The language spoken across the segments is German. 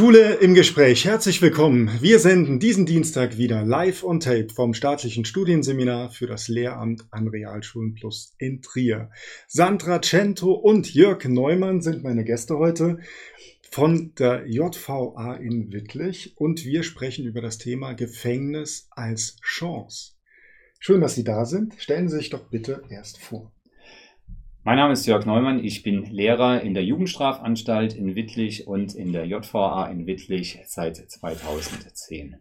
Schule im Gespräch. Herzlich willkommen. Wir senden diesen Dienstag wieder live on tape vom staatlichen Studienseminar für das Lehramt an Realschulen Plus in Trier. Sandra Cento und Jörg Neumann sind meine Gäste heute von der JVA in Wittlich und wir sprechen über das Thema Gefängnis als Chance. Schön, dass Sie da sind. Stellen Sie sich doch bitte erst vor. Mein Name ist Jörg Neumann. Ich bin Lehrer in der Jugendstrafanstalt in Wittlich und in der JVA in Wittlich seit 2010.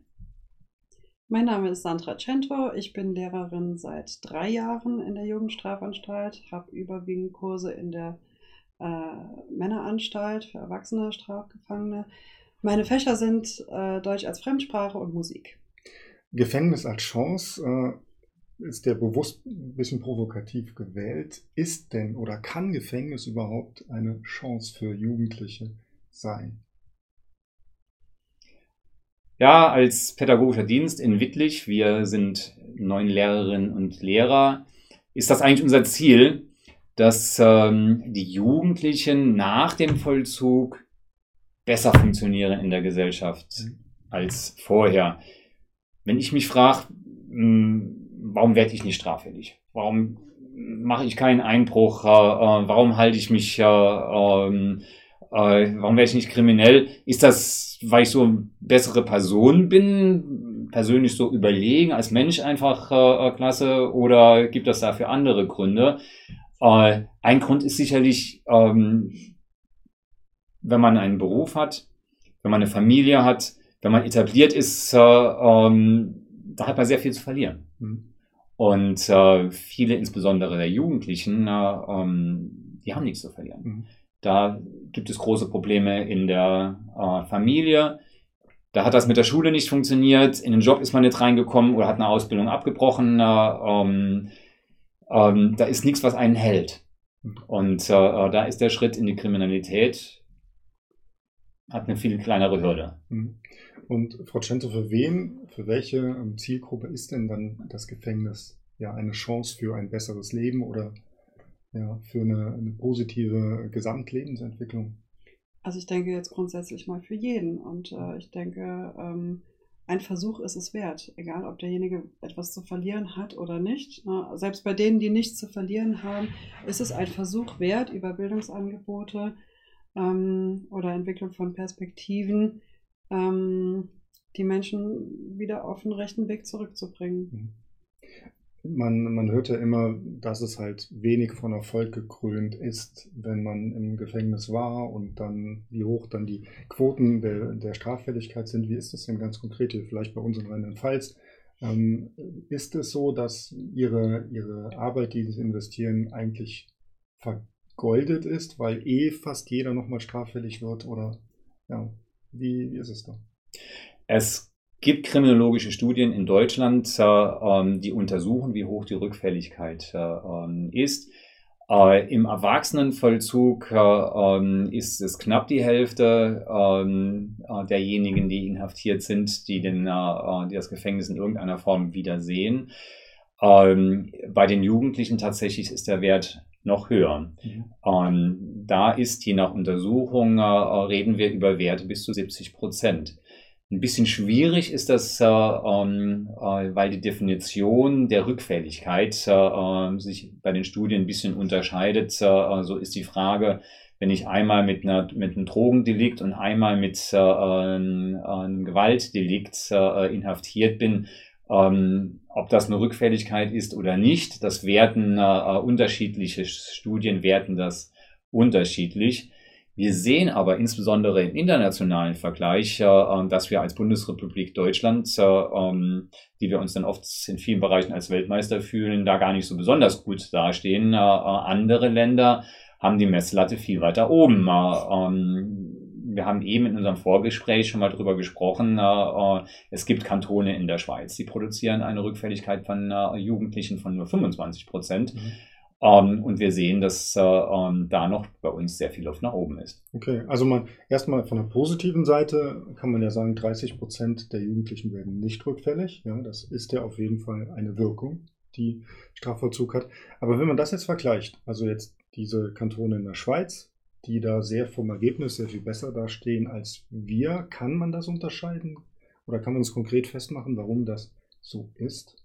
Mein Name ist Sandra Cento. Ich bin Lehrerin seit drei Jahren in der Jugendstrafanstalt, habe überwiegend Kurse in der äh, Männeranstalt für erwachsene Strafgefangene. Meine Fächer sind äh, Deutsch als Fremdsprache und Musik. Gefängnis als Chance äh, ist der bewusst ein bisschen provokativ gewählt. Ist denn oder kann Gefängnis überhaupt eine Chance für Jugendliche sein? Ja, als pädagogischer Dienst in Wittlich, wir sind neun Lehrerinnen und Lehrer, ist das eigentlich unser Ziel, dass ähm, die Jugendlichen nach dem Vollzug besser funktionieren in der Gesellschaft mhm. als vorher. Wenn ich mich frage, hm, warum werde ich nicht straffällig? Warum mache ich keinen Einbruch? Äh, äh, warum halte ich mich, äh, ähm, äh, warum werde ich nicht kriminell? Ist das, weil ich so eine bessere Person bin, persönlich so überlegen, als Mensch einfach äh, äh, klasse, oder gibt es dafür andere Gründe? ein Grund ist sicherlich, ähm, wenn man einen Beruf hat, wenn man eine Familie hat, wenn man etabliert ist, ähm, da hat man sehr viel zu verlieren. Mhm. Und äh, viele, insbesondere der Jugendlichen, äh, ähm, die haben nichts zu verlieren. Mhm. Da gibt es große Probleme in der äh, Familie. Da hat das mit der Schule nicht funktioniert. In den Job ist man nicht reingekommen oder hat eine Ausbildung abgebrochen. Äh, ähm, ähm, da ist nichts, was einen hält. Mhm. Und äh, äh, da ist der Schritt in die Kriminalität, hat eine viel kleinere Hürde. Mhm. Und Frau Cento, für wen, für welche ähm, Zielgruppe ist denn dann das Gefängnis ja eine Chance für ein besseres Leben oder ja, für eine, eine positive Gesamtlebensentwicklung? Also ich denke jetzt grundsätzlich mal für jeden. Und äh, ich denke, ähm, ein Versuch ist es wert, egal ob derjenige etwas zu verlieren hat oder nicht. Ne? Selbst bei denen, die nichts zu verlieren haben, ist es ein Versuch wert, über Bildungsangebote ähm, oder Entwicklung von Perspektiven ähm, die Menschen wieder auf den rechten Weg zurückzubringen. Mhm. Man, man hört ja immer, dass es halt wenig von Erfolg gekrönt ist, wenn man im Gefängnis war und dann, wie hoch dann die Quoten der, der Straffälligkeit sind. Wie ist das denn ganz konkret hier, vielleicht bei uns in Rheinland-Pfalz? Ähm, ist es so, dass ihre, ihre Arbeit, die sie investieren, eigentlich vergoldet ist, weil eh fast jeder nochmal straffällig wird? Oder ja, wie, wie ist es da? Es gibt kriminologische Studien in Deutschland, äh, ähm, die untersuchen, wie hoch die Rückfälligkeit äh, ähm, ist. Äh, Im Erwachsenenvollzug äh, ähm, ist es knapp die Hälfte äh, derjenigen, die inhaftiert sind, die, den, äh, die das Gefängnis in irgendeiner Form wiedersehen. Ähm, bei den Jugendlichen tatsächlich ist der Wert noch höher. Mhm. Ähm, da ist je nach Untersuchung, äh, reden wir über Werte bis zu 70 Prozent. Ein bisschen schwierig ist das, äh, ähm, äh, weil die Definition der Rückfälligkeit äh, ähm, sich bei den Studien ein bisschen unterscheidet. Äh, so ist die Frage, wenn ich einmal mit, einer, mit einem Drogendelikt und einmal mit äh, einem Gewaltdelikt inhaftiert bin, ähm, ob das eine Rückfälligkeit ist oder nicht, das werten äh, unterschiedliche Studien, werten das unterschiedlich. Wir sehen aber insbesondere im internationalen Vergleich, äh, ähm, dass wir als Bundesrepublik Deutschland, äh, ähm, die wir uns dann oft in vielen Bereichen als Weltmeister fühlen, da gar nicht so besonders gut dastehen. Äh, äh andere Länder haben die Messlatte viel weiter oben. Wir haben eben in unserem Vorgespräch schon mal drüber gesprochen. Äh, äh, es gibt Kantone in der Schweiz, die produzieren eine Rückfälligkeit von äh, Jugendlichen von nur 25 Prozent. Mhm. Ähm, und wir sehen, dass äh, ähm, da noch bei uns sehr viel Luft nach oben ist. Okay, also man erstmal von der positiven Seite kann man ja sagen, 30 Prozent der Jugendlichen werden nicht rückfällig. Ja, das ist ja auf jeden Fall eine Wirkung, die Strafvollzug hat. Aber wenn man das jetzt vergleicht, also jetzt diese Kantone in der Schweiz die da sehr vom Ergebnis sehr viel besser dastehen als wir. Kann man das unterscheiden? Oder kann man es konkret festmachen, warum das so ist?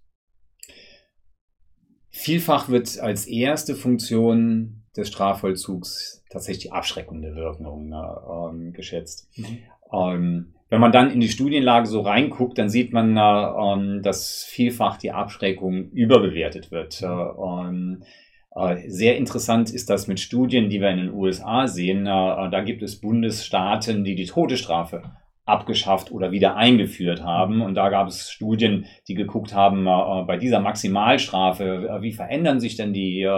Vielfach wird als erste Funktion des Strafvollzugs tatsächlich die abschreckende Wirkung äh, geschätzt. Mhm. Ähm, wenn man dann in die Studienlage so reinguckt, dann sieht man, äh, dass vielfach die Abschreckung überbewertet wird. Mhm. Äh, sehr interessant ist das mit Studien, die wir in den USA sehen. Äh, da gibt es Bundesstaaten, die die Todesstrafe abgeschafft oder wieder eingeführt haben. Und da gab es Studien, die geguckt haben, äh, bei dieser Maximalstrafe, wie verändern sich denn die,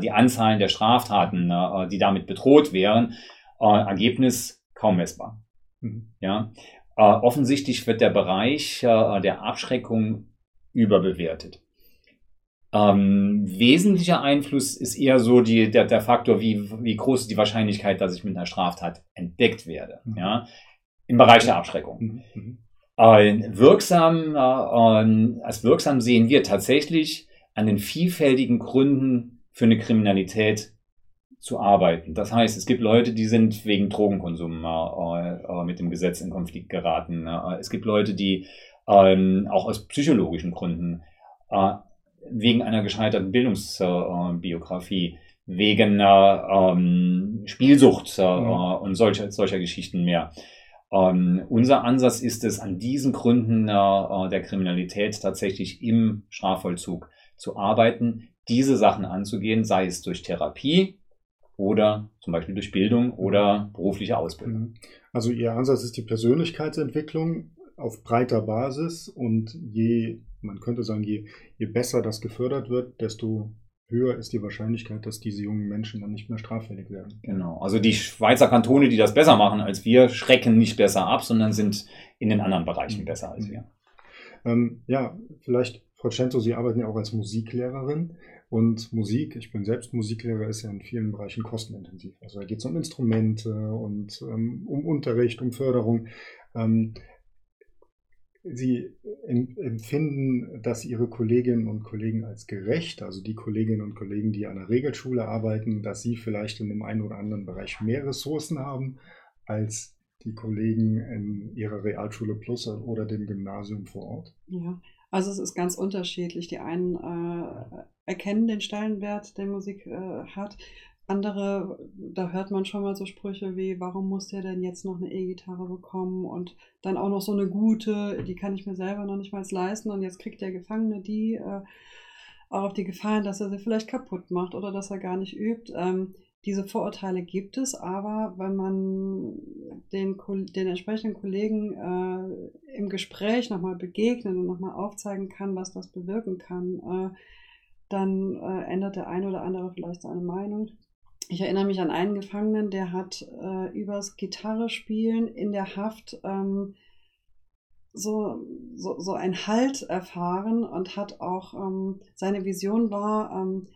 die Anzahlen der Straftaten, die damit bedroht wären. Ergebnis kaum messbar. Mhm. Ja. offensichtlich wird der Bereich der Abschreckung überbewertet. Ähm, wesentlicher Einfluss ist eher so die, der, der Faktor, wie, wie groß ist die Wahrscheinlichkeit, dass ich mit einer Straftat entdeckt werde. Mhm. Ja? Im Bereich der Abschreckung. Mhm. mhm. Äh, wirksam, äh, als wirksam sehen wir tatsächlich an den vielfältigen Gründen für eine Kriminalität zu arbeiten. Das heißt, es gibt Leute, die sind wegen Drogenkonsum äh, äh mit dem Gesetz in Konflikt geraten. Äh, es gibt Leute, die ähm, auch aus psychologischen Gründen äh, wegen einer gescheiterten Bildungsbiografie, wegen ähm, Spielsucht äh, mhm. und solcher, solcher Geschichten mehr. Ähm, unser Ansatz ist es, an diesen Gründen äh, äh, der Kriminalität tatsächlich im Strafvollzug zu arbeiten, diese Sachen anzugehen, sei es durch Therapie oder zum Beispiel durch Bildung oder berufliche Ausbildung. Mhm. Also Ihr Ansatz ist die Persönlichkeitsentwicklung auf breiter Basis und je man könnte sagen, je, je besser das gefördert wird, desto höher ist die Wahrscheinlichkeit, dass diese jungen Menschen dann nicht mehr straffällig werden. Genau. Also die Schweizer Kantone, die das besser machen als wir, schrecken nicht besser ab, sondern sind in den anderen Bereichen mhm. besser als wir. Ähm, ja, vielleicht, Frau Cento, Sie arbeiten ja auch als Musiklehrerin. Und Musik, ich bin selbst Musiklehrer, ist ja in vielen Bereichen kostenintensiv. Also da geht es um Instrumente und ähm, um Unterricht, um Förderung. Ähm, Sie empfinden, dass Ihre Kolleginnen und Kollegen als gerecht, also die Kolleginnen und Kollegen, die an der Regelschule arbeiten, dass sie vielleicht in dem einen oder anderen Bereich mehr Ressourcen haben als die Kollegen in ihrer Realschule Plus oder dem Gymnasium vor Ort? Ja, also es ist ganz unterschiedlich. Die einen äh, erkennen den Stellenwert, den Musik äh, hat. Andere, da hört man schon mal so Sprüche wie, warum muss der denn jetzt noch eine E-Gitarre bekommen und dann auch noch so eine gute, die kann ich mir selber noch nicht mal leisten und jetzt kriegt der Gefangene die äh, auch auf die Gefallen, dass er sie vielleicht kaputt macht oder dass er gar nicht übt. Ähm, diese Vorurteile gibt es, aber wenn man den, den entsprechenden Kollegen äh, im Gespräch nochmal begegnet und nochmal aufzeigen kann, was das bewirken kann, äh, dann äh, ändert der eine oder andere vielleicht seine Meinung. Ich erinnere mich an einen Gefangenen, der hat äh, übers Gitarrespielen in der Haft ähm, so, so, so einen Halt erfahren und hat auch, ähm, seine Vision war, ähm,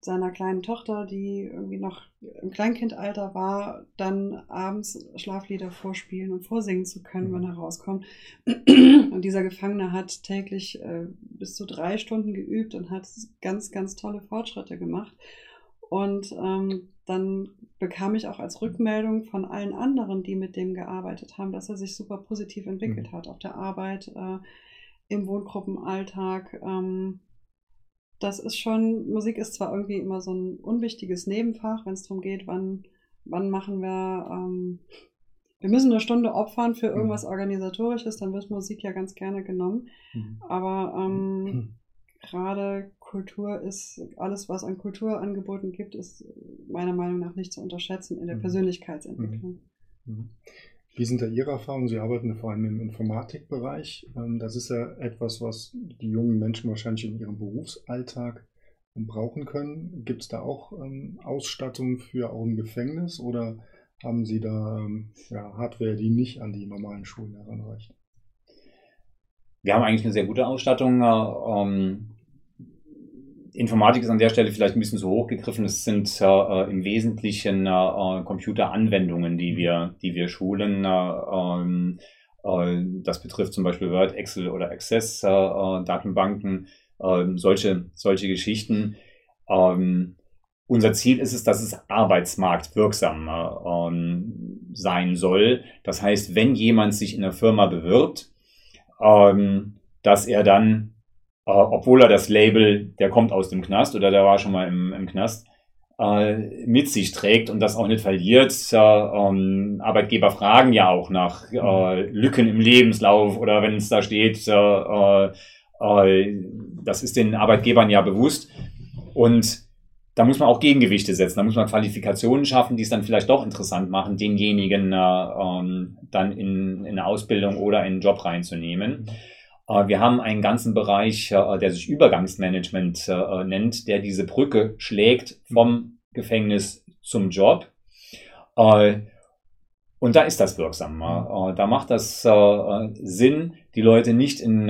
seiner kleinen Tochter, die irgendwie noch im Kleinkindalter war, dann abends Schlaflieder vorspielen und vorsingen zu können, wenn er rauskommt. Und dieser Gefangene hat täglich äh, bis zu drei Stunden geübt und hat ganz, ganz tolle Fortschritte gemacht. Und ähm, dann bekam ich auch als Rückmeldung von allen anderen, die mit dem gearbeitet haben, dass er sich super positiv entwickelt mhm. hat auf der Arbeit, äh, im Wohngruppenalltag. Ähm, das ist schon, Musik ist zwar irgendwie immer so ein unwichtiges Nebenfach, wenn es darum geht, wann, wann machen wir, ähm, wir müssen eine Stunde opfern für mhm. irgendwas Organisatorisches, dann wird Musik ja ganz gerne genommen. Mhm. Aber ähm, mhm. gerade Kultur ist, alles, was an Kulturangeboten gibt, ist meiner Meinung nach nicht zu unterschätzen in der mhm. Persönlichkeitsentwicklung. Mhm. mhm. Wie sind da Ihre Erfahrungen? Sie arbeiten vor allem im Informatikbereich. Ähm, das ist ja etwas, was die jungen Menschen wahrscheinlich in ihrem Berufsalltag brauchen können. Gibt es da auch ähm, Ausstattung für auch im Gefängnis oder haben Sie da ähm, ja, Hardware, die nicht an die normalen Schulen heranreicht? Wir haben eigentlich eine sehr gute Ausstattung. Äh, Informatik ist an der Stelle vielleicht ein bisschen zu hoch gegriffen. Es sind äh, im Wesentlichen äh, Computeranwendungen, die wir, die wir schulen. Äh, ähm, äh, das betrifft zum Beispiel Word, Excel oder Access, äh, äh, Datenbanken, ähm, solche, solche Geschichten. Ähm, unser Ziel ist es, dass es arbeitsmarktwirksam sein soll. Das heißt, wenn jemand sich in der Firma bewirbt, dass er dann, äh, obwohl er das Label, der kommt aus dem Knast oder der war schon mal im, im Knast, äh, mit sich trägt und das auch nicht verliert. Äh, ähm, Arbeitgeber fragen ja auch nach äh, Lücken im Lebenslauf oder wenn es da steht, äh, das ist den Arbeitgebern ja bewusst. Und da muss man auch Gegengewichte setzen, da muss man Qualifikationen schaffen, die es dann vielleicht doch interessant machen, denjenigen äh, ähm, dann in, in eine Ausbildung oder in einen Job reinzunehmen. Äh, wir haben einen ganzen Bereich, äh, der sich Übergangsmanagement äh, nennt, der diese Brücke schlägt vom Gefängnis zum Job. Und da ist das wirksam. Da macht das Sinn, die Leute nicht in,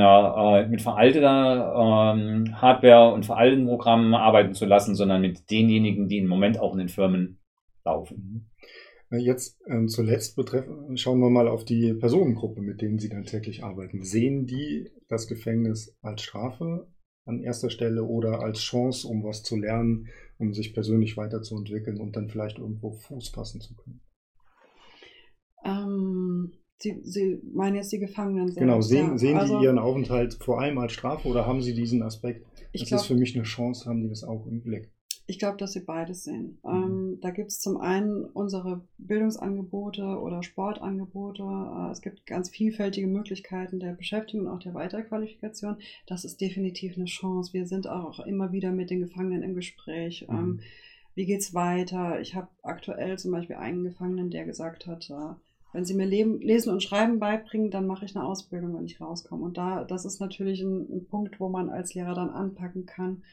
mit veralteter ähm, Hardware und veralteten Programmen arbeiten zu lassen, sondern mit denjenigen, die im Moment auch in den Firmen laufen. Jetzt ähm, zuletzt betreffen, schauen wir mal auf die Personengruppe, mit denen Sie dann täglich arbeiten. Sehen die das Gefängnis als Strafe an erster Stelle oder als Chance, um was zu lernen, um sich persönlich weiterzuentwickeln und dann vielleicht irgendwo Fuß fassen zu können? Ähm, Sie, Sie meinen jetzt die Gefangenen selbst. Genau, sehen, ja. sehen also, die Ihren Aufenthalt vor allem als Strafe oder haben Sie diesen Aspekt? Das glaub, ist für mich eine Chance, haben die das auch im Blick? Ich glaube, dass sie beides sehen. Mhm. Ähm, da gibt es zum einen unsere Bildungsangebote oder Sportangebote. Äh, es gibt ganz vielfältige Möglichkeiten der Beschäftigung und auch der Weiterqualifikation. Das ist definitiv eine Chance. Wir sind auch immer wieder mit den Gefangenen im Gespräch. Mhm. Ähm, wie geht's weiter? Ich habe aktuell zum Beispiel einen Gefangenen, der gesagt hat, äh, wenn sie mir Leben, Lesen und Schreiben beibringen, dann mache ich eine Ausbildung, wenn ich rauskomme. Und da, das ist natürlich ein, ein, Punkt, wo man als Lehrer dann anpacken kann,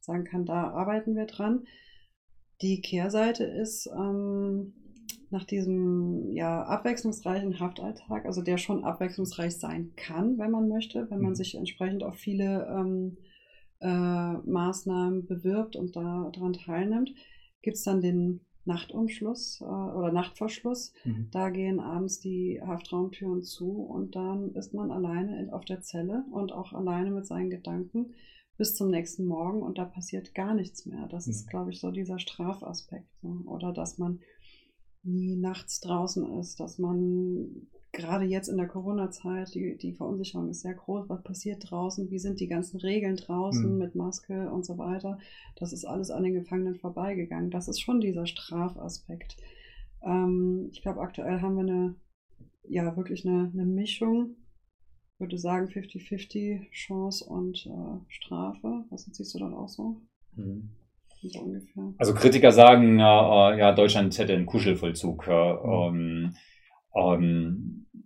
sagen kann, da arbeiten wir dran. Die Kehrseite ist, ähm, nach diesem ja, abwechslungsreichen Haftalltag, also der schon abwechslungsreich sein kann, wenn man möchte, wenn man mhm. sich entsprechend auf viele ähm, äh, Maßnahmen bewirbt und daran teilnimmt, gibt es dann den Nachtumschluss äh, oder Nachtverschluss. Mhm. Da gehen abends die Haftraumtüren zu und dann ist man alleine in, auf der Zelle und auch alleine mit seinen Gedanken bis zum nächsten Morgen und da passiert gar nichts mehr. Das mhm. ist, glaube ich, so dieser Strafaspekt. Ne? Oder dass man nie nachts draußen ist, dass man gerade jetzt in der Corona-Zeit, die, die Verunsicherung ist sehr groß. Was passiert draußen? Wie sind die ganzen Regeln draußen mhm. mit Maske und so weiter? Das ist alles an den Gefangenen vorbeigegangen. Das ist schon dieser Strafaspekt. Ähm, ich glaube, aktuell haben wir eine, ja, wirklich eine, eine Mischung. Ich würde sagen 50-50 Chance und äh, Strafe. Was siehst du dann auch so? Mhm. So also Kritiker sagen, äh, ja, Deutschland hätte einen Kuschelvollzug. Äh, mhm. Ähm,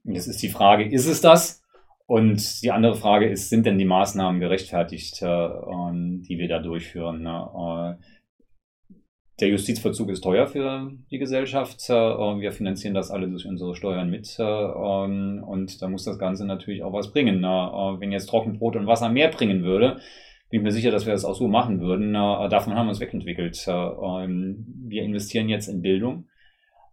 jetzt ist die Frage, ist es das? Und die andere Frage ist, sind denn die Maßnahmen gerechtfertigt, äh, ähm, die wir da durchführen? Ne? Äh, der Justizvollzug ist teuer für die Gesellschaft. Äh, wir finanzieren das alle durch unsere Steuern mit. Äh, ähm, und da muss das Ganze natürlich auch was bringen. Ne? Äh, wenn jetzt Trockenbrot und Wasser mehr bringen würde, bin ich mir sicher, dass wir das auch so machen würden. Äh, davon haben wir uns wegentwickelt. Ähm, wir investieren jetzt in Bildung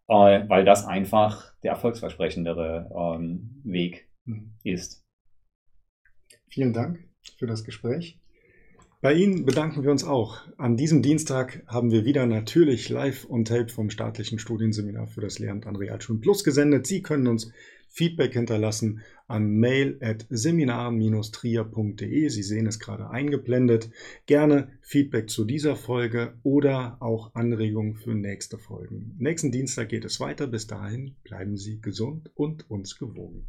äh, weil das einfach der erfolgsversprechendere ähm, Weg mhm. ist. Vielen Dank für das Gespräch. Bei Ihnen bedanken wir uns auch. An diesem Dienstag haben wir wieder natürlich live on tape vom staatlichen Studienseminar für das Lehramt an Realschulen Plus gesendet. Sie können uns Feedback hinterlassen an mail at seminar-trier.de. Sie sehen es gerade eingeblendet. Gerne Feedback zu dieser Folge oder auch Anregungen für nächste Folgen. Nächsten Dienstag geht es weiter. Bis dahin bleiben Sie gesund und uns gewogen.